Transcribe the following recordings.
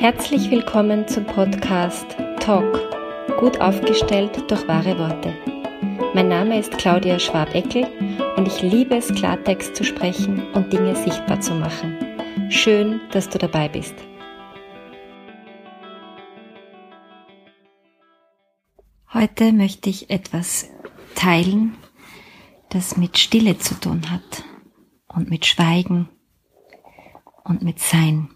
Herzlich willkommen zum Podcast Talk, gut aufgestellt durch wahre Worte. Mein Name ist Claudia Schwabeckel und ich liebe es, Klartext zu sprechen und Dinge sichtbar zu machen. Schön, dass du dabei bist. Heute möchte ich etwas teilen, das mit Stille zu tun hat und mit Schweigen und mit Sein.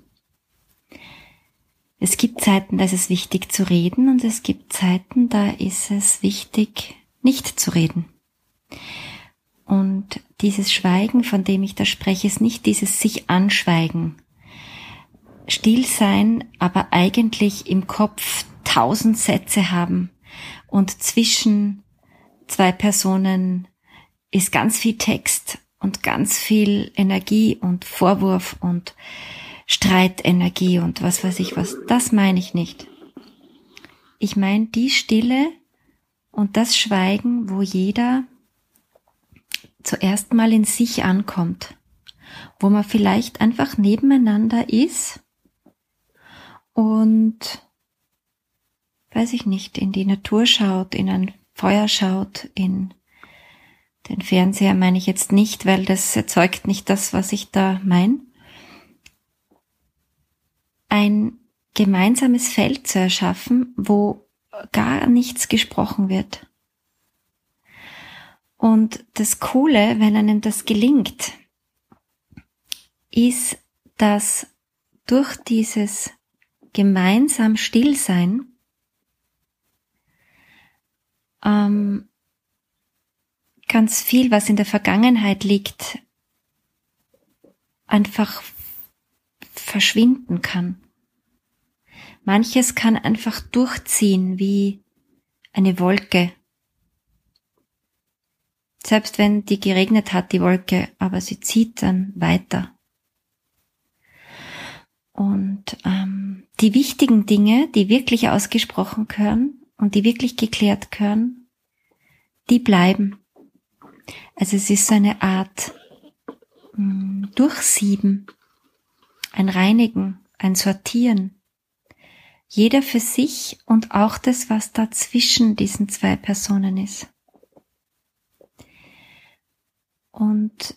Es gibt Zeiten, da ist es wichtig zu reden und es gibt Zeiten, da ist es wichtig, nicht zu reden. Und dieses Schweigen, von dem ich da spreche, ist nicht dieses sich anschweigen. Still sein, aber eigentlich im Kopf tausend Sätze haben und zwischen zwei Personen ist ganz viel Text und ganz viel Energie und Vorwurf und Streitenergie und was weiß ich was. Das meine ich nicht. Ich meine die Stille und das Schweigen, wo jeder zuerst mal in sich ankommt, wo man vielleicht einfach nebeneinander ist und weiß ich nicht, in die Natur schaut, in ein Feuer schaut, in den Fernseher meine ich jetzt nicht, weil das erzeugt nicht das, was ich da meine ein gemeinsames Feld zu erschaffen, wo gar nichts gesprochen wird. Und das Coole, wenn einem das gelingt, ist, dass durch dieses gemeinsam Stillsein ähm, ganz viel, was in der Vergangenheit liegt, einfach verschwinden kann. Manches kann einfach durchziehen wie eine Wolke. Selbst wenn die geregnet hat, die Wolke, aber sie zieht dann weiter. Und ähm, die wichtigen Dinge, die wirklich ausgesprochen gehören und die wirklich geklärt gehören, die bleiben. Also es ist so eine Art mh, hm, Durchsieben, ein Reinigen, ein Sortieren, jeder für sich und auch das, was da zwischen diesen zwei Personen ist. Und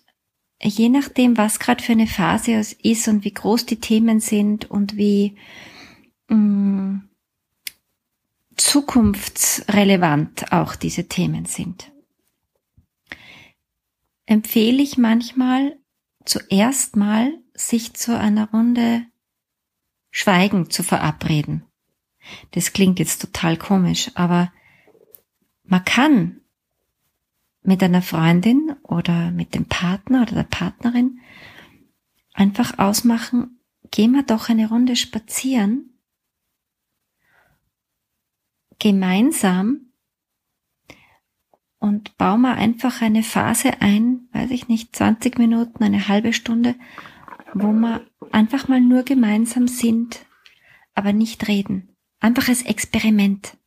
je nachdem, was gerade für eine Phase ist und wie groß die Themen sind und wie mh, mm, zukunftsrelevant auch diese Themen sind, empfehle ich manchmal zuerst mal, sich zu einer Runde Schweigen zu verabreden. Das klingt jetzt total komisch, aber man kann mit einer Freundin oder mit dem Partner oder der Partnerin einfach ausmachen, gehen wir doch eine Runde spazieren, gemeinsam und bauen wir einfach eine Phase ein, weiß ich nicht, 20 Minuten, eine halbe Stunde, wo wir einfach mal nur gemeinsam sind, aber nicht reden. Einfach als Experiment.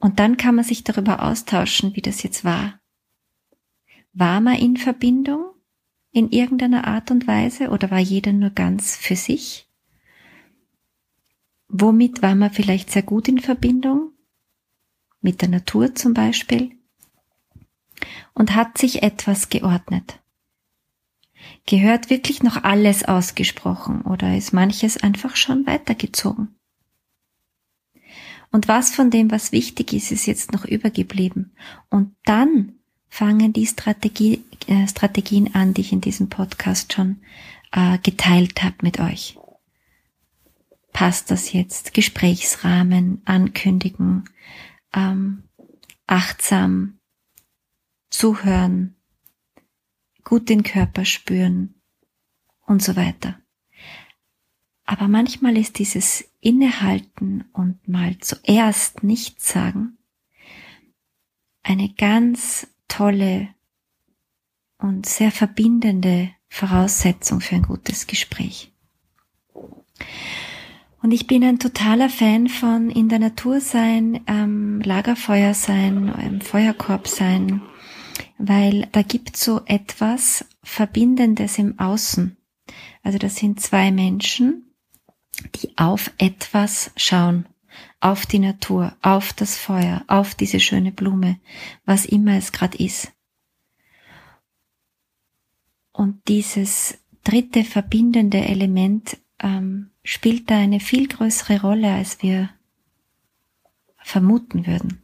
Und dann kann man sich darüber austauschen, wie das jetzt war. War man in Verbindung in irgendeiner Art und Weise oder war jeder nur ganz für sich? Womit war man vielleicht sehr gut in Verbindung? Mit der Natur zum Beispiel? Und hat sich etwas geordnet? Gehört wirklich noch alles ausgesprochen oder ist manches einfach schon weitergezogen? Und was von dem, was wichtig ist, ist jetzt noch übergeblieben? Und dann fangen die Strategie, äh, Strategien an, die ich in diesem Podcast schon äh, geteilt habe mit euch. Passt das jetzt? Gesprächsrahmen, ankündigen, ähm, achtsam zuhören, gut den Körper spüren und so weiter. Aber manchmal ist dieses Innehalten und mal zuerst nichts sagen eine ganz tolle und sehr verbindende Voraussetzung für ein gutes Gespräch. Und ich bin ein totaler Fan von in der Natur sein, ähm, Lagerfeuer sein, im Feuerkorb sein, weil da gibt so etwas Verbindendes im Außen. Also das sind zwei Menschen die auf etwas schauen, auf die Natur, auf das Feuer, auf diese schöne Blume, was immer es gerade ist. Und dieses dritte verbindende Element ähm, spielt da eine viel größere Rolle, als wir vermuten würden.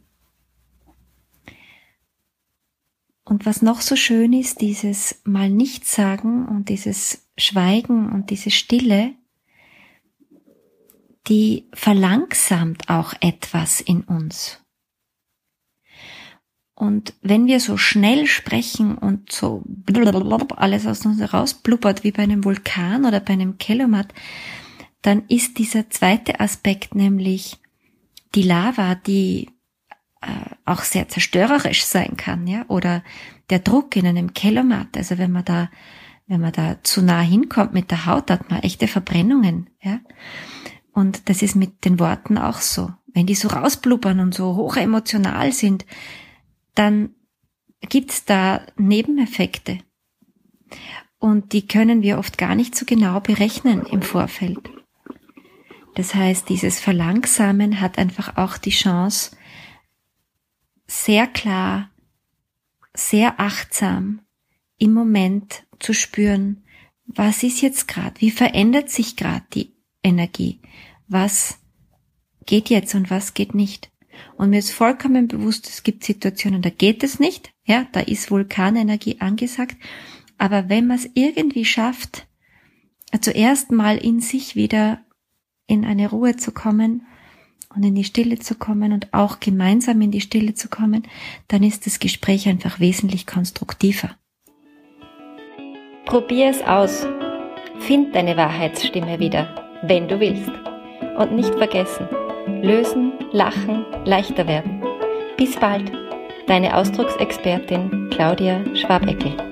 Und was noch so schön ist, dieses mal nichts sagen und dieses Schweigen und diese Stille, die verlangsamt auch etwas in uns. Und wenn wir so schnell sprechen und so alles aus uns herausblubbert wie bei einem Vulkan oder bei einem Kelomat, dann ist dieser zweite Aspekt nämlich die Lava, die äh, auch sehr zerstörerisch sein kann, ja, oder der Druck in einem Kelomat, also wenn man da, wenn man da zu nah hinkommt mit der Haut, hat man echte Verbrennungen, ja. Und das ist mit den Worten auch so. Wenn die so rausblubbern und so hoch emotional sind, dann gibt's da Nebeneffekte. Und die können wir oft gar nicht so genau berechnen im Vorfeld. Das heißt, dieses Verlangsamen hat einfach auch die Chance, sehr klar, sehr achtsam im Moment zu spüren, was ist jetzt gerade, wie verändert sich gerade die Energie, was geht jetzt und was geht nicht. Und mir ist vollkommen bewusst, es gibt Situationen, da geht es nicht, ja, da ist Vulkanenergie angesagt. Aber wenn man es irgendwie schafft, zuerst mal in sich wieder in eine Ruhe zu kommen und in die Stille zu kommen und auch gemeinsam in die Stille zu kommen, dann ist das Gespräch einfach wesentlich konstruktiver. Probier es aus. Find deine Wahrheitsstimme wieder, wenn du willst. Und nicht vergessen, lösen, lachen, leichter werden. Bis bald, deine Ausdrucksexpertin Claudia Schwabeckel.